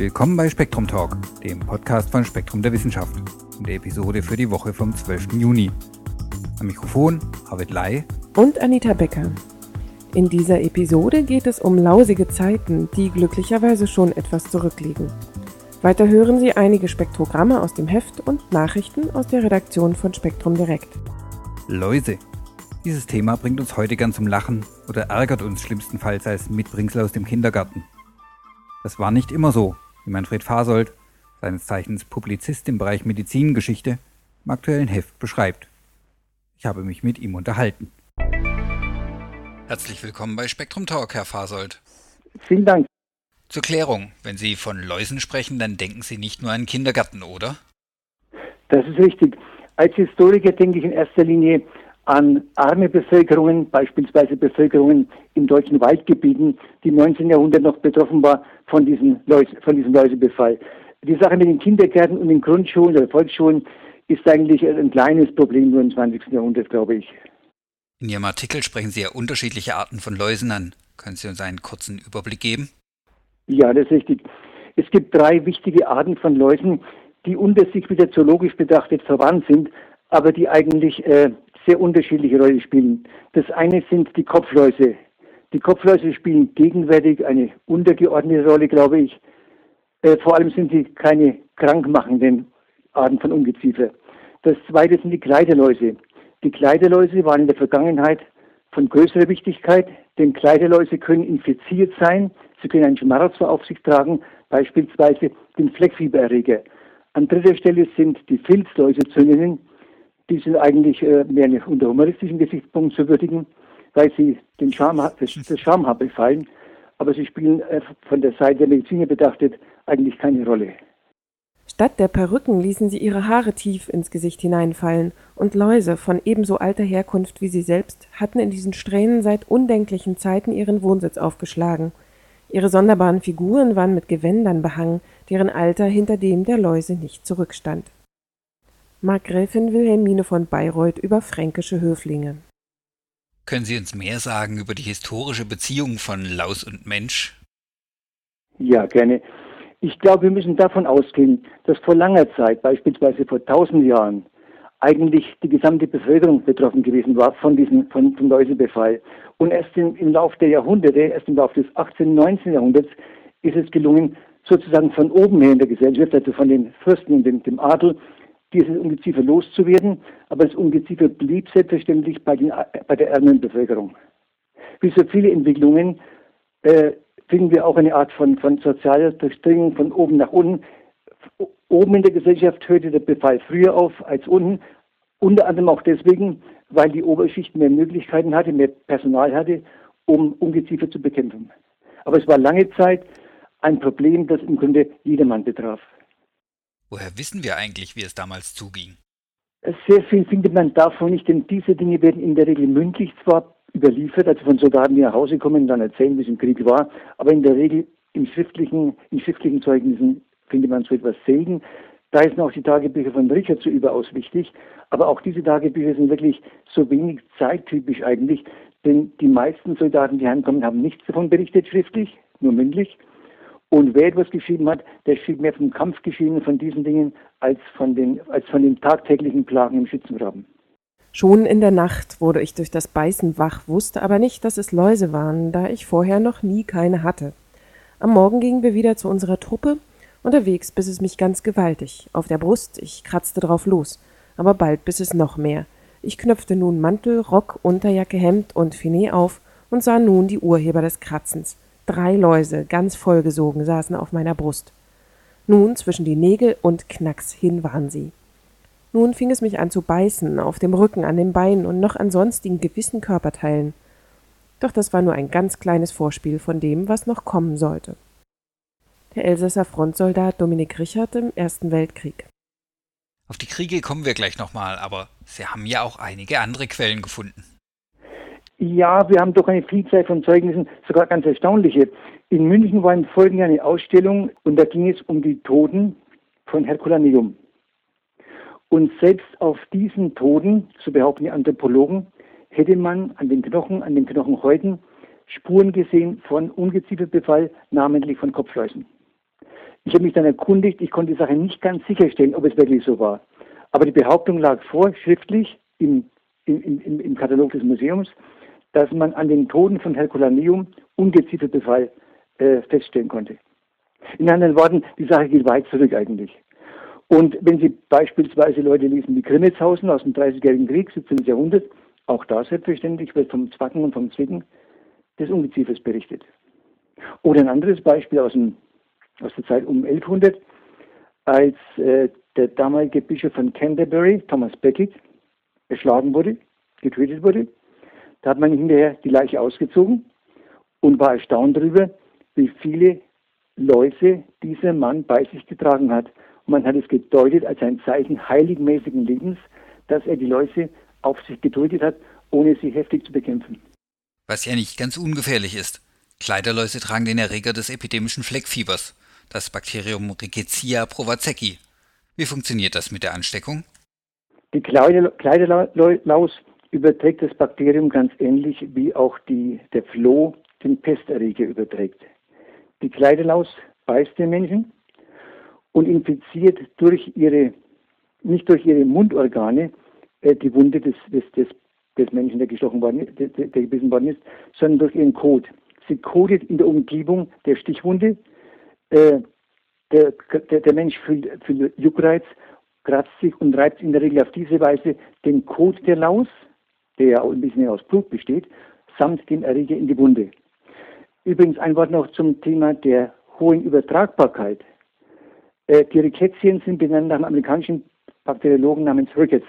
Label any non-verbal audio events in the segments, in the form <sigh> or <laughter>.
Willkommen bei Spektrum Talk, dem Podcast von Spektrum der Wissenschaft, in der Episode für die Woche vom 12. Juni. Am Mikrofon Arvid Lai und Anita Becker. In dieser Episode geht es um lausige Zeiten, die glücklicherweise schon etwas zurückliegen. Weiter hören Sie einige Spektrogramme aus dem Heft und Nachrichten aus der Redaktion von Spektrum Direkt. Läuse. Dieses Thema bringt uns heute gern zum Lachen oder ärgert uns schlimmstenfalls als Mitbringsel aus dem Kindergarten. Das war nicht immer so, wie Manfred Fasold, seines Zeichens Publizist im Bereich Medizingeschichte, im aktuellen Heft beschreibt. Ich habe mich mit ihm unterhalten. Herzlich willkommen bei Spektrum Talk, Herr Fasold. Vielen Dank. Zur Klärung, wenn Sie von Läusen sprechen, dann denken Sie nicht nur an Kindergarten, oder? Das ist richtig. Als Historiker denke ich in erster Linie an arme Bevölkerungen, beispielsweise Bevölkerungen in deutschen Waldgebieten, die im 19. Jahrhundert noch betroffen war von diesem, Läuse, von diesem Läusebefall. Die Sache mit den Kindergärten und den Grundschulen oder Volksschulen ist eigentlich ein kleines Problem nur im 20. Jahrhundert, glaube ich. In Ihrem Artikel sprechen Sie ja unterschiedliche Arten von Läusen an. Können Sie uns einen kurzen Überblick geben? Ja, das ist richtig. Es gibt drei wichtige Arten von Läusen, die unter sich wieder zoologisch betrachtet verwandt sind, aber die eigentlich äh, sehr unterschiedliche Rollen spielen. Das eine sind die Kopfläuse. Die Kopfläuse spielen gegenwärtig eine untergeordnete Rolle, glaube ich. Äh, vor allem sind sie keine krankmachenden Arten von Ungeziefer. Das zweite sind die Kleiderläuse. Die Kleiderläuse waren in der Vergangenheit von größerer Wichtigkeit, denn Kleiderläuse können infiziert sein, sie können einen Schmarotzer auf sich tragen, beispielsweise den Fleckfiebererreger. An dritter Stelle sind die Filzläuse zu nennen. Die sind eigentlich äh, mehr unter humoristischen Gesichtspunkten zu würdigen, weil sie den Charme, das, das Schamhaar befallen, aber sie spielen äh, von der Seite der Mediziner betrachtet eigentlich keine Rolle. Statt der Perücken ließen sie ihre Haare tief ins Gesicht hineinfallen, und Läuse von ebenso alter Herkunft wie sie selbst hatten in diesen Strähnen seit undenklichen Zeiten ihren Wohnsitz aufgeschlagen. Ihre sonderbaren Figuren waren mit Gewändern behangen, deren Alter hinter dem der Läuse nicht zurückstand. Markgräfin Wilhelmine von Bayreuth über fränkische Höflinge. Können Sie uns mehr sagen über die historische Beziehung von Laus und Mensch? Ja, gerne. Ich glaube, wir müssen davon ausgehen, dass vor langer Zeit, beispielsweise vor tausend Jahren, eigentlich die gesamte Bevölkerung betroffen gewesen war von diesem von, vom Läusebefall. Und erst im, im Laufe der Jahrhunderte, erst im Laufe des 18. und 19. Jahrhunderts, ist es gelungen, sozusagen von oben her in der Gesellschaft, also von den Fürsten und dem, dem Adel, dieses Ungeziefer loszuwerden, aber das Ungeziefer blieb selbstverständlich bei, den, bei der ärmeren Bevölkerung. Wie so viele Entwicklungen äh, finden wir auch eine Art von, von sozialer Durchdringung von oben nach unten. Oben in der Gesellschaft hörte der Befall früher auf als unten, unter anderem auch deswegen, weil die Oberschicht mehr Möglichkeiten hatte, mehr Personal hatte, um Ungeziefer zu bekämpfen. Aber es war lange Zeit ein Problem, das im Grunde jedermann betraf. Woher wissen wir eigentlich, wie es damals zuging? Sehr viel findet man davon nicht, denn diese Dinge werden in der Regel mündlich zwar überliefert, also von Soldaten, die nach Hause kommen und dann erzählen, wie es im Krieg war, aber in der Regel in schriftlichen, in schriftlichen Zeugnissen findet man so etwas selten. Da sind auch die Tagebücher von Richard so überaus wichtig, aber auch diese Tagebücher sind wirklich so wenig zeittypisch eigentlich, denn die meisten Soldaten, die heimkommen, haben nichts davon berichtet schriftlich, nur mündlich. Und wer etwas geschrieben hat, der schrieb mehr vom Kampfgeschehen von diesen Dingen als von den, als von den tagtäglichen Plagen im Schützengraben. Schon in der Nacht wurde ich durch das Beißen wach, wusste aber nicht, dass es Läuse waren, da ich vorher noch nie keine hatte. Am Morgen gingen wir wieder zu unserer Truppe. Unterwegs biss es mich ganz gewaltig. Auf der Brust, ich kratzte drauf los. Aber bald biss es noch mehr. Ich knöpfte nun Mantel, Rock, Unterjacke, Hemd und Finet auf und sah nun die Urheber des Kratzens. Drei Läuse, ganz vollgesogen, saßen auf meiner Brust. Nun zwischen die Nägel und knacks hin waren sie. Nun fing es mich an zu beißen, auf dem Rücken, an den Beinen und noch an sonstigen gewissen Körperteilen. Doch das war nur ein ganz kleines Vorspiel von dem, was noch kommen sollte. Der Elsässer Frontsoldat Dominik Richard im Ersten Weltkrieg. Auf die Kriege kommen wir gleich nochmal, aber Sie haben ja auch einige andere Quellen gefunden. Ja, wir haben doch eine Vielzahl von Zeugnissen, sogar ganz erstaunliche. In München war im Folgenden eine Ausstellung und da ging es um die Toten von Herculaneum. Und selbst auf diesen Toten, so behaupten die Anthropologen, hätte man an den Knochen, an den Knochenhäuten Spuren gesehen von Ungezieferbefall, namentlich von Kopfläusen. Ich habe mich dann erkundigt, ich konnte die Sache nicht ganz sicherstellen, ob es wirklich so war. Aber die Behauptung lag vor, schriftlich im, im, im Katalog des Museums, dass man an den Toten von Herculaneum Ungezieferbefall äh, feststellen konnte. In anderen Worten, die Sache geht weit zurück eigentlich. Und wenn Sie beispielsweise Leute lesen wie Grimmelshausen aus dem Dreißigjährigen Krieg, 17. Jahrhundert, auch da selbstverständlich wird vom Zwacken und vom Zwicken des Ungeziefers berichtet. Oder ein anderes Beispiel aus, dem, aus der Zeit um 1100, als äh, der damalige Bischof von Canterbury, Thomas Becket, erschlagen wurde, getötet wurde. Da hat man hinterher die Leiche ausgezogen und war erstaunt darüber, wie viele Läuse dieser Mann bei sich getragen hat. Und man hat es gedeutet als ein Zeichen heiligmäßigen Lebens, dass er die Läuse auf sich geduldet hat, ohne sie heftig zu bekämpfen. Was ja nicht ganz ungefährlich ist. Kleiderläuse tragen den Erreger des epidemischen Fleckfiebers, das Bakterium Rickettsia provazecki. Wie funktioniert das mit der Ansteckung? Die Kleiderlaus überträgt das Bakterium ganz ähnlich wie auch die, der Floh den Pesterreger überträgt. Die Kleiderlaus beißt den Menschen und infiziert durch ihre, nicht durch ihre Mundorgane äh, die Wunde des, des, des, des Menschen, der gestochen worden, der, der gebissen worden ist, sondern durch ihren Kot. Sie kodet in der Umgebung der Stichwunde. Äh, der, der, der, Mensch fühlt, fühlt Juckreiz, kratzt sich und reibt in der Regel auf diese Weise den Kot der Laus, der ja auch ein bisschen aus Blut besteht, samt dem Erreger in die Wunde. Übrigens ein Wort noch zum Thema der hohen Übertragbarkeit. Äh, die Rickettien sind benannt nach einem amerikanischen Bakteriologen namens Ricketts.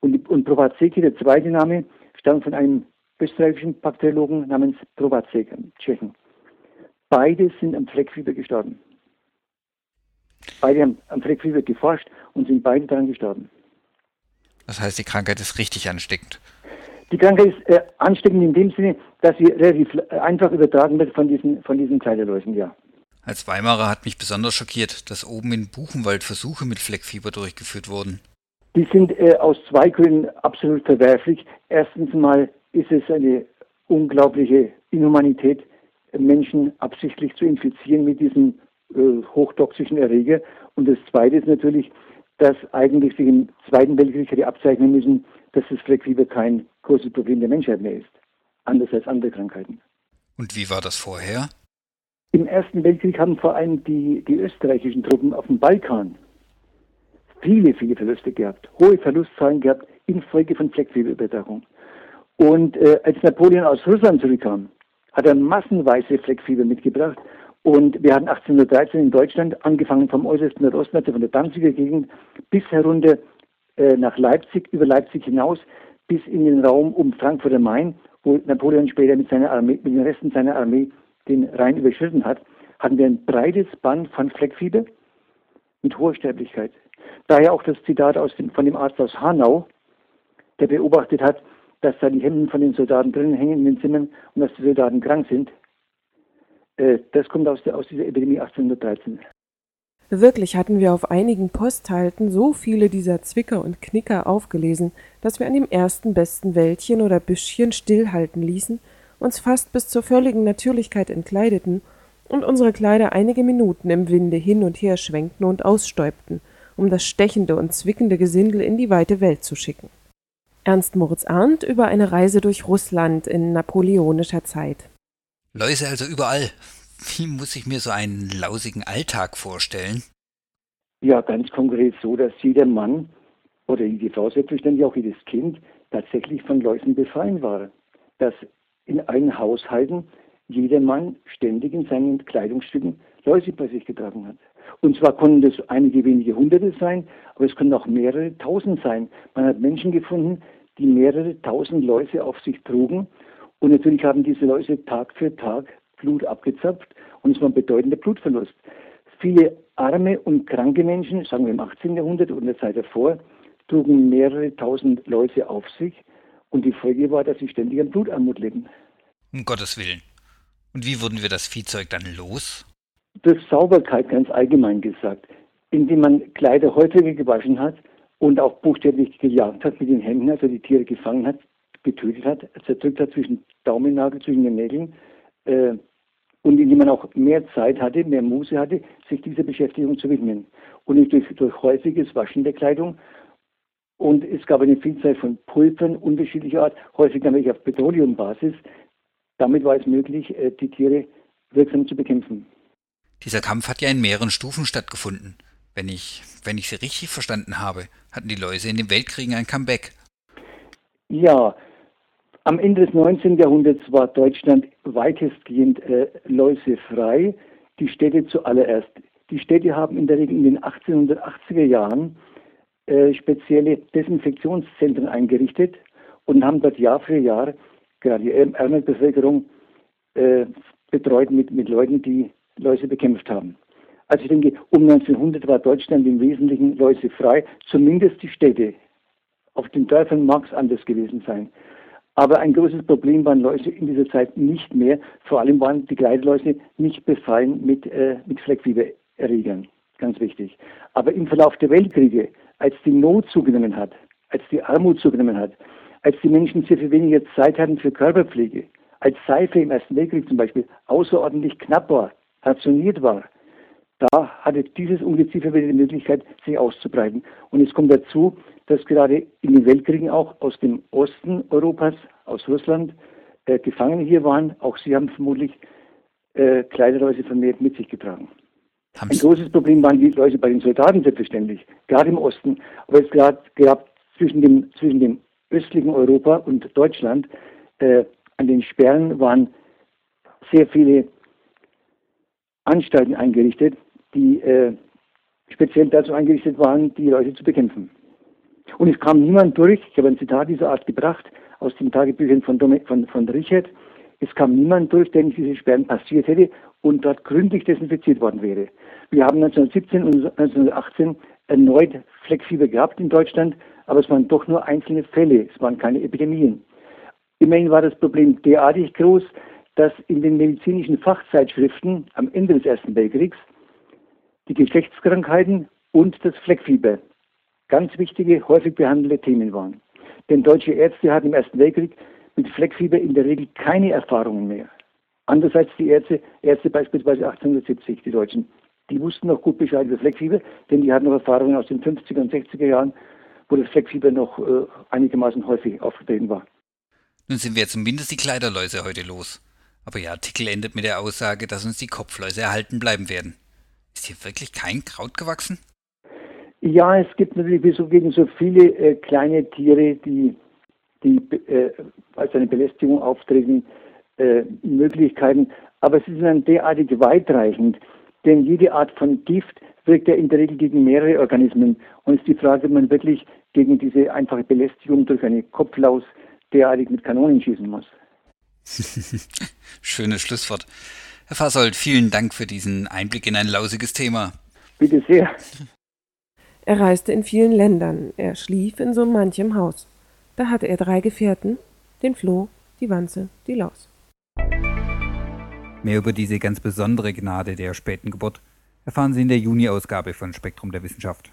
Und, und Provazeki, der zweite Name, stammt von einem österreichischen Bakteriologen namens Provacek, Tschechen. Beide sind am Fleckfieber gestorben. Beide haben am Fleckfieber geforscht und sind beide daran gestorben. Das heißt, die Krankheit ist richtig ansteckend. Die Krankheit ist äh, ansteckend in dem Sinne, dass sie relativ einfach übertragen wird von diesen, von diesen Kleiderläusen, ja. Als Weimarer hat mich besonders schockiert, dass oben in Buchenwald Versuche mit Fleckfieber durchgeführt wurden. Die sind äh, aus zwei Gründen absolut verwerflich. Erstens mal ist es eine unglaubliche Inhumanität, Menschen absichtlich zu infizieren mit diesem äh, hochtoxischen Erreger. Und das Zweite ist natürlich, dass eigentlich sich im Zweiten Weltkrieg hätte abzeichnen müssen, dass das Fleckfieber kein großes Problem der Menschheit mehr ist. Anders als andere Krankheiten. Und wie war das vorher? Im Ersten Weltkrieg haben vor allem die, die österreichischen Truppen auf dem Balkan viele, viele Verluste gehabt, hohe Verlustzahlen gehabt infolge von Fleckfieberübertragung. Und äh, als Napoleon aus Russland zurückkam, hat er massenweise Fleckfieber mitgebracht. Und wir hatten 1813 in Deutschland, angefangen vom äußersten Nordosten, also von der Danziger Gegend, bis herunter äh, nach Leipzig, über Leipzig hinaus, bis in den Raum um Frankfurt am Main, wo Napoleon später mit seiner Armee, mit den Resten seiner Armee den Rhein überschritten hat, hatten wir ein breites Band von Fleckfieber mit hoher Sterblichkeit. Daher auch das Zitat aus dem, von dem Arzt aus Hanau, der beobachtet hat, dass da die Hemden von den Soldaten drinnen hängen in den Zimmern und dass die Soldaten krank sind. Äh, das kommt aus, aus dieser Epidemie 1813. Wirklich hatten wir auf einigen Posthalten so viele dieser Zwicker und Knicker aufgelesen, dass wir an dem ersten besten Wäldchen oder Büschchen stillhalten ließen, uns fast bis zur völligen Natürlichkeit entkleideten und unsere Kleider einige Minuten im Winde hin und her schwenkten und ausstäubten – um das stechende und zwickende Gesindel in die weite Welt zu schicken. Ernst Moritz Arndt über eine Reise durch Russland in napoleonischer Zeit. Läuse also überall. Wie muss ich mir so einen lausigen Alltag vorstellen? Ja, ganz konkret so, dass jeder Mann oder die Frau selbstverständlich auch jedes Kind tatsächlich von Läusen befallen war. Dass in allen Haushalten jeder Mann ständig in seinen Kleidungsstücken Läuse bei sich getragen hat. Und zwar konnten das einige wenige Hunderte sein, aber es können auch mehrere Tausend sein. Man hat Menschen gefunden, die mehrere tausend Läuse auf sich trugen. Und natürlich haben diese Läuse Tag für Tag Blut abgezapft und es war ein bedeutender Blutverlust. Viele arme und kranke Menschen, sagen wir im 18. Jahrhundert und der Zeit davor, trugen mehrere tausend Läuse auf sich und die Folge war, dass sie ständig an Blutarmut leben. Um Gottes Willen. Und wie wurden wir das Viehzeug dann los? durch Sauberkeit ganz allgemein gesagt, indem man Kleider häufiger gewaschen hat und auch buchstäblich gejagt hat mit den Händen, also die Tiere gefangen hat, getötet hat, zerdrückt hat zwischen Daumennagel, zwischen den Nägeln, äh, und in dem man auch mehr Zeit hatte, mehr Muße hatte, sich dieser Beschäftigung zu widmen. Und nicht durch, durch häufiges Waschen der Kleidung. Und es gab eine Vielzahl von Pulvern unterschiedlicher Art, häufig nämlich auf Petroleumbasis. Damit war es möglich, äh, die Tiere wirksam zu bekämpfen. Dieser Kampf hat ja in mehreren Stufen stattgefunden. Wenn ich, wenn ich Sie richtig verstanden habe, hatten die Läuse in den Weltkriegen ein Comeback. Ja, am Ende des 19. Jahrhunderts war Deutschland weitestgehend äh, läusefrei, die Städte zuallererst. Die Städte haben in der Regel in den 1880er Jahren äh, spezielle Desinfektionszentren eingerichtet und haben dort Jahr für Jahr gerade die ärmere Bevölkerung äh, betreut mit, mit Leuten, die Läuse bekämpft haben. Also ich denke, um 1900 war Deutschland im Wesentlichen läusefrei, zumindest die Städte. Auf den Dörfern mag es anders gewesen sein. Aber ein großes Problem waren Läuse in dieser Zeit nicht mehr. Vor allem waren die Kleiderläuse nicht befallen mit, äh, mit Fleckfiebererregern. Ganz wichtig. Aber im Verlauf der Weltkriege, als die Not zugenommen hat, als die Armut zugenommen hat, als die Menschen sehr viel weniger Zeit hatten für Körperpflege, als Seife im Ersten Weltkrieg zum Beispiel außerordentlich knapp war, rationiert war, da hatte dieses Ungeziefer wieder die Möglichkeit, sich auszubreiten. Und es kommt dazu, dass gerade in den Weltkriegen auch aus dem Osten Europas, aus Russland, äh, Gefangene hier waren. Auch sie haben vermutlich äh, Kleiderläuse vermehrt mit sich getragen. Haben's? Ein großes Problem waren die Läuse bei den Soldaten selbstverständlich, gerade im Osten. Aber es gab zwischen dem, zwischen dem östlichen Europa und Deutschland äh, an den Sperren waren sehr viele Anstalten eingerichtet, die äh, speziell dazu eingerichtet waren, die Leute zu bekämpfen. Und es kam niemand durch, ich habe ein Zitat dieser Art gebracht, aus den Tagebüchern von, von, von Richard, es kam niemand durch, der nicht diese Sperren passiert hätte und dort gründlich desinfiziert worden wäre. Wir haben 1917 und 1918 erneut Fleckfieber gehabt in Deutschland, aber es waren doch nur einzelne Fälle, es waren keine Epidemien. Immerhin war das Problem derartig groß, dass in den medizinischen Fachzeitschriften am Ende des Ersten Weltkriegs die Geschlechtskrankheiten und das Fleckfieber ganz wichtige, häufig behandelte Themen waren. Denn deutsche Ärzte hatten im Ersten Weltkrieg mit Fleckfieber in der Regel keine Erfahrungen mehr. Anders als die Ärzte, Ärzte beispielsweise 1870, die Deutschen. Die wussten noch gut Bescheid über Fleckfieber, denn die hatten noch Erfahrungen aus den 50er und 60er Jahren, wo das Fleckfieber noch äh, einigermaßen häufig aufgetreten war. Nun sind wir zumindest die Kleiderläuse heute los. Aber Ihr Artikel endet mit der Aussage, dass uns die Kopfläuse erhalten bleiben werden. Ist hier wirklich kein Kraut gewachsen? Ja, es gibt natürlich wie so gegen so viele äh, kleine Tiere, die, die äh, als eine Belästigung auftreten, äh, Möglichkeiten. Aber es ist dann derartig weitreichend, denn jede Art von Gift wirkt ja in der Regel gegen mehrere Organismen. Und es ist die Frage, ob man wirklich gegen diese einfache Belästigung durch eine Kopflaus derartig mit Kanonen schießen muss. <laughs> Schönes Schlusswort. Herr Fasold, vielen Dank für diesen Einblick in ein lausiges Thema. Bitte sehr. Er reiste in vielen Ländern, er schlief in so manchem Haus. Da hatte er drei Gefährten, den Floh, die Wanze, die Laus. Mehr über diese ganz besondere Gnade der späten Geburt erfahren Sie in der Juni-Ausgabe von Spektrum der Wissenschaft.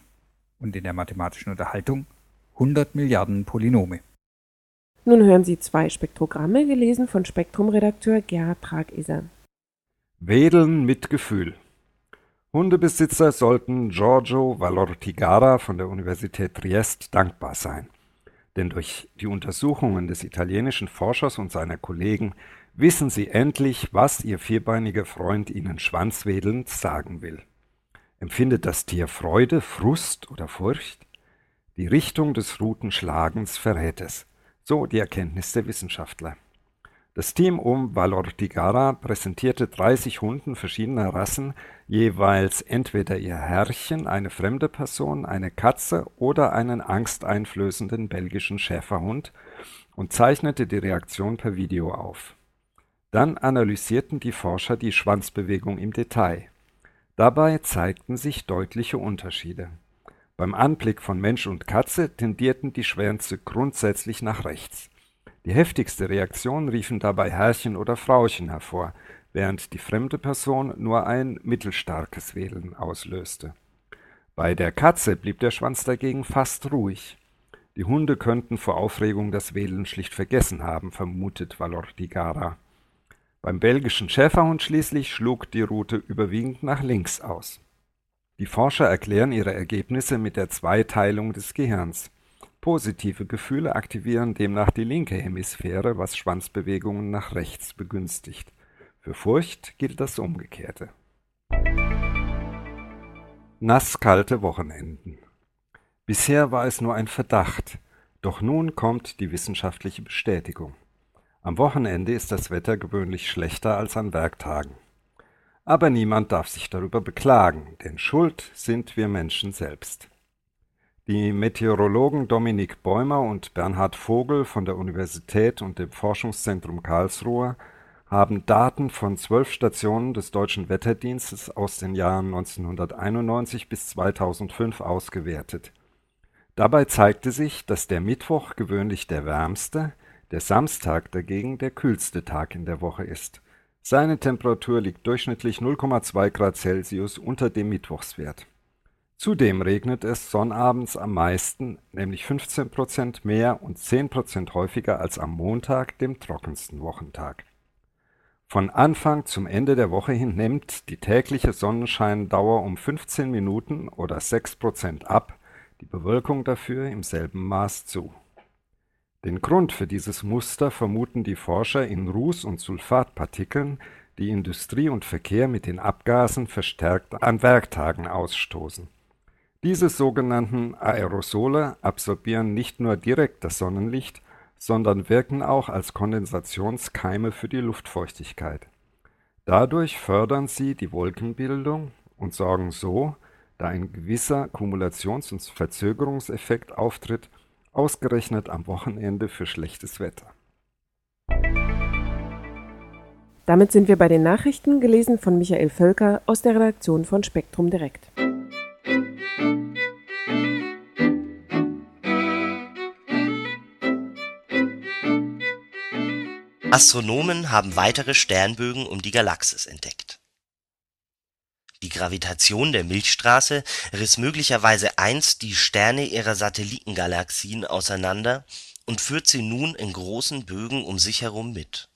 Und in der mathematischen Unterhaltung 100 Milliarden Polynome. Nun hören Sie zwei Spektrogramme, gelesen von Spektrum-Redakteur Gerhard Trageser. Wedeln mit Gefühl. Hundebesitzer sollten Giorgio Valortigara von der Universität Triest dankbar sein. Denn durch die Untersuchungen des italienischen Forschers und seiner Kollegen wissen sie endlich, was ihr vierbeiniger Freund ihnen schwanzwedelnd sagen will. Empfindet das Tier Freude, Frust oder Furcht? Die Richtung des Rutenschlagens verrät es. So die Erkenntnis der Wissenschaftler. Das Team um Valortigara präsentierte 30 Hunden verschiedener Rassen jeweils entweder ihr Herrchen, eine fremde Person, eine Katze oder einen angsteinflößenden belgischen Schäferhund und zeichnete die Reaktion per Video auf. Dann analysierten die Forscher die Schwanzbewegung im Detail. Dabei zeigten sich deutliche Unterschiede. Beim Anblick von Mensch und Katze tendierten die Schwänze grundsätzlich nach rechts. Die heftigste Reaktion riefen dabei Herrchen oder Frauchen hervor, während die fremde Person nur ein mittelstarkes Wedeln auslöste. Bei der Katze blieb der Schwanz dagegen fast ruhig. Die Hunde könnten vor Aufregung das Wedeln schlicht vergessen haben, vermutet Valortigara. Beim belgischen Schäferhund schließlich schlug die Route überwiegend nach links aus. Die Forscher erklären ihre Ergebnisse mit der Zweiteilung des Gehirns. Positive Gefühle aktivieren demnach die linke Hemisphäre, was Schwanzbewegungen nach rechts begünstigt. Für Furcht gilt das Umgekehrte. Nasskalte Wochenenden. Bisher war es nur ein Verdacht, doch nun kommt die wissenschaftliche Bestätigung. Am Wochenende ist das Wetter gewöhnlich schlechter als an Werktagen. Aber niemand darf sich darüber beklagen, denn schuld sind wir Menschen selbst. Die Meteorologen Dominik Bäumer und Bernhard Vogel von der Universität und dem Forschungszentrum Karlsruhe haben Daten von zwölf Stationen des Deutschen Wetterdienstes aus den Jahren 1991 bis 2005 ausgewertet. Dabei zeigte sich, dass der Mittwoch gewöhnlich der wärmste, der Samstag dagegen der kühlste Tag in der Woche ist. Seine Temperatur liegt durchschnittlich 0,2 Grad Celsius unter dem Mittwochswert. Zudem regnet es sonnabends am meisten, nämlich 15 Prozent mehr und 10 Prozent häufiger als am Montag, dem trockensten Wochentag. Von Anfang zum Ende der Woche hin nimmt die tägliche Sonnenscheindauer um 15 Minuten oder 6 Prozent ab, die Bewölkung dafür im selben Maß zu. Den Grund für dieses Muster vermuten die Forscher in Ruß- und Sulfatpartikeln, die Industrie und Verkehr mit den Abgasen verstärkt an Werktagen ausstoßen. Diese sogenannten Aerosole absorbieren nicht nur direkt das Sonnenlicht, sondern wirken auch als Kondensationskeime für die Luftfeuchtigkeit. Dadurch fördern sie die Wolkenbildung und sorgen so, da ein gewisser Kumulations- und Verzögerungseffekt auftritt, Ausgerechnet am Wochenende für schlechtes Wetter. Damit sind wir bei den Nachrichten, gelesen von Michael Völker aus der Redaktion von Spektrum Direkt. Astronomen haben weitere Sternbögen um die Galaxis entdeckt. Die Gravitation der Milchstraße riss möglicherweise einst die Sterne ihrer Satellitengalaxien auseinander und führt sie nun in großen Bögen um sich herum mit.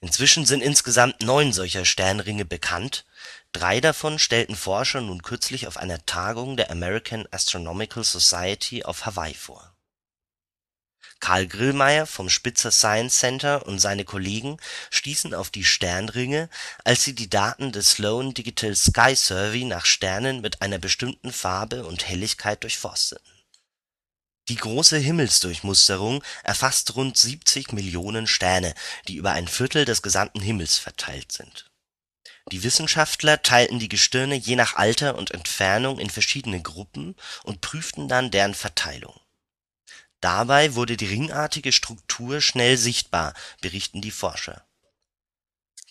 Inzwischen sind insgesamt neun solcher Sternringe bekannt, drei davon stellten Forscher nun kürzlich auf einer Tagung der American Astronomical Society auf Hawaii vor Karl Grillmeier vom Spitzer Science Center und seine Kollegen stießen auf die Sternringe, als sie die Daten des Sloan Digital Sky Survey nach Sternen mit einer bestimmten Farbe und Helligkeit durchforsteten. Die große Himmelsdurchmusterung erfasst rund 70 Millionen Sterne, die über ein Viertel des gesamten Himmels verteilt sind. Die Wissenschaftler teilten die Gestirne je nach Alter und Entfernung in verschiedene Gruppen und prüften dann deren Verteilung Dabei wurde die ringartige Struktur schnell sichtbar, berichten die Forscher.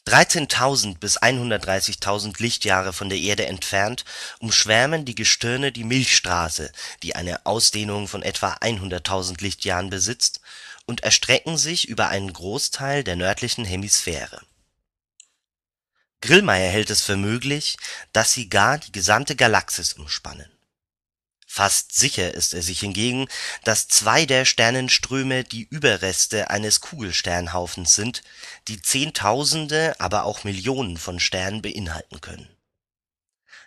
13.000 bis 130.000 Lichtjahre von der Erde entfernt umschwärmen die Gestirne die Milchstraße, die eine Ausdehnung von etwa 100.000 Lichtjahren besitzt, und erstrecken sich über einen Großteil der nördlichen Hemisphäre. Grillmeier hält es für möglich, dass sie gar die gesamte Galaxis umspannen Fast sicher ist er sich hingegen, dass zwei der Sternenströme die Überreste eines Kugelsternhaufens sind, die Zehntausende, aber auch Millionen von Sternen beinhalten können.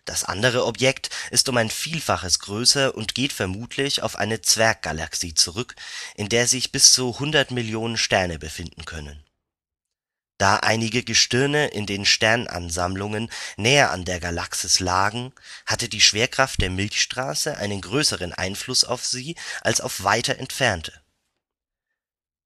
Das andere Objekt ist um ein Vielfaches größer und geht vermutlich auf eine Zwerggalaxie zurück, in der sich bis zu 100 Millionen Sterne befinden können da einige Gestirne in den Sternansammlungen näher an der Galaxis lagen, hatte die Schwerkraft der Milchstraße einen größeren Einfluss auf sie als auf weiter entfernte.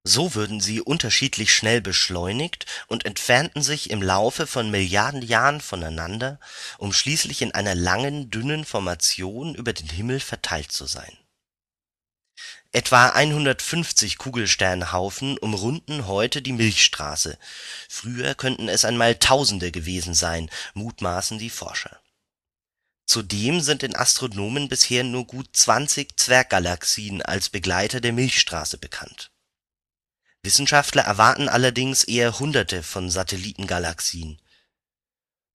So würden sie unterschiedlich schnell beschleunigt und entfernten sich im Laufe von Milliarden Jahren voneinander, um schließlich in einer langen, dünnen Formation über den Himmel verteilt zu sein Etwa 150 Kugelsternhaufen umrunden heute die Milchstraße, früher könnten es einmal Tausende gewesen sein, mutmaßen die Forscher. Zudem sind den Astronomen bisher nur gut 20 Zwerggalaxien als Begleiter der Milchstraße bekannt. Wissenschaftler erwarten allerdings eher Hunderte von Satellitengalaxien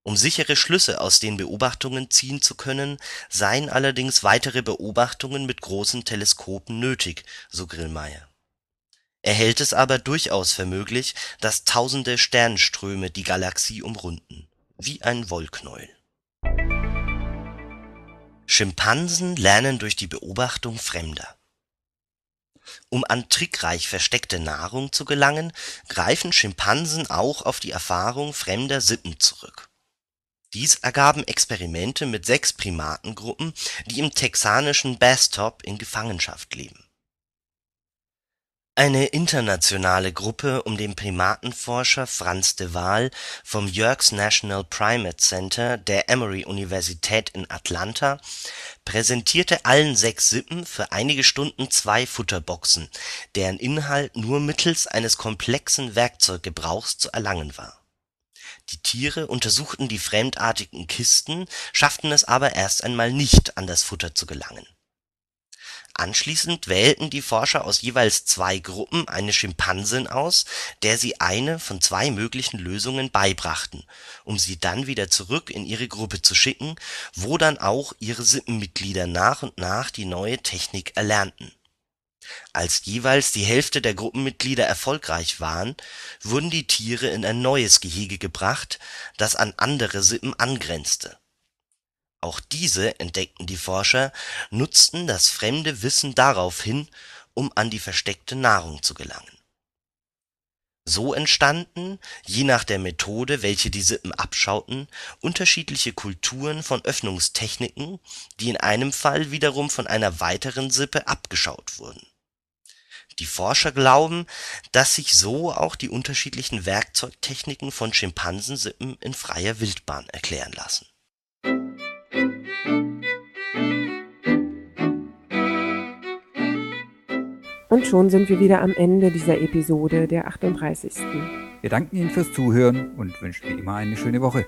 um sichere Schlüsse aus den Beobachtungen ziehen zu können, seien allerdings weitere Beobachtungen mit großen Teleskopen nötig, so Grillmeier. Er hält es aber durchaus für möglich, dass tausende Sternenströme die Galaxie umrunden, wie ein Wollknäuel. Schimpansen lernen durch die Beobachtung Fremder. Um an trickreich versteckte Nahrung zu gelangen, greifen Schimpansen auch auf die Erfahrung fremder Sippen zurück. Dies ergaben Experimente mit sechs Primatengruppen, die im texanischen Bastop in Gefangenschaft leben eine internationale Gruppe um den Primatenforscher Frans de Waal vom Yerkes National Primate Center der Emory-Universität in Atlanta präsentierte allen sechs Sippen für einige Stunden zwei Futterboxen, deren Inhalt nur mittels eines komplexen Werkzeuggebrauchs zu erlangen war. Die Tiere untersuchten die fremdartigen Kisten, schafften es aber erst einmal nicht, an das Futter zu gelangen Anschließend wählten die Forscher aus jeweils zwei Gruppen eine Schimpansin aus, der sie eine von zwei möglichen Lösungen beibrachten, um sie dann wieder zurück in ihre Gruppe zu schicken, wo dann auch ihre Sippenmitglieder nach und nach die neue Technik erlernten. Als jeweils die Hälfte der Gruppenmitglieder erfolgreich waren, wurden die Tiere in ein neues Gehege gebracht, das an andere Sippen angrenzte auch diese, entdeckten die Forscher, nutzten das fremde Wissen daraufhin, um an die versteckte Nahrung zu gelangen. So entstanden, je nach der Methode, welche die Sippen abschauten, unterschiedliche Kulturen von Öffnungstechniken, die in einem Fall wiederum von einer weiteren Sippe abgeschaut wurden. Die Forscher glauben, dass sich so auch die unterschiedlichen Werkzeugtechniken von Schimpansensippen in freier Wildbahn erklären lassen Und schon sind wir wieder am Ende dieser Episode, der 38. Wir danken Ihnen fürs Zuhören und wünschen wie immer eine schöne Woche.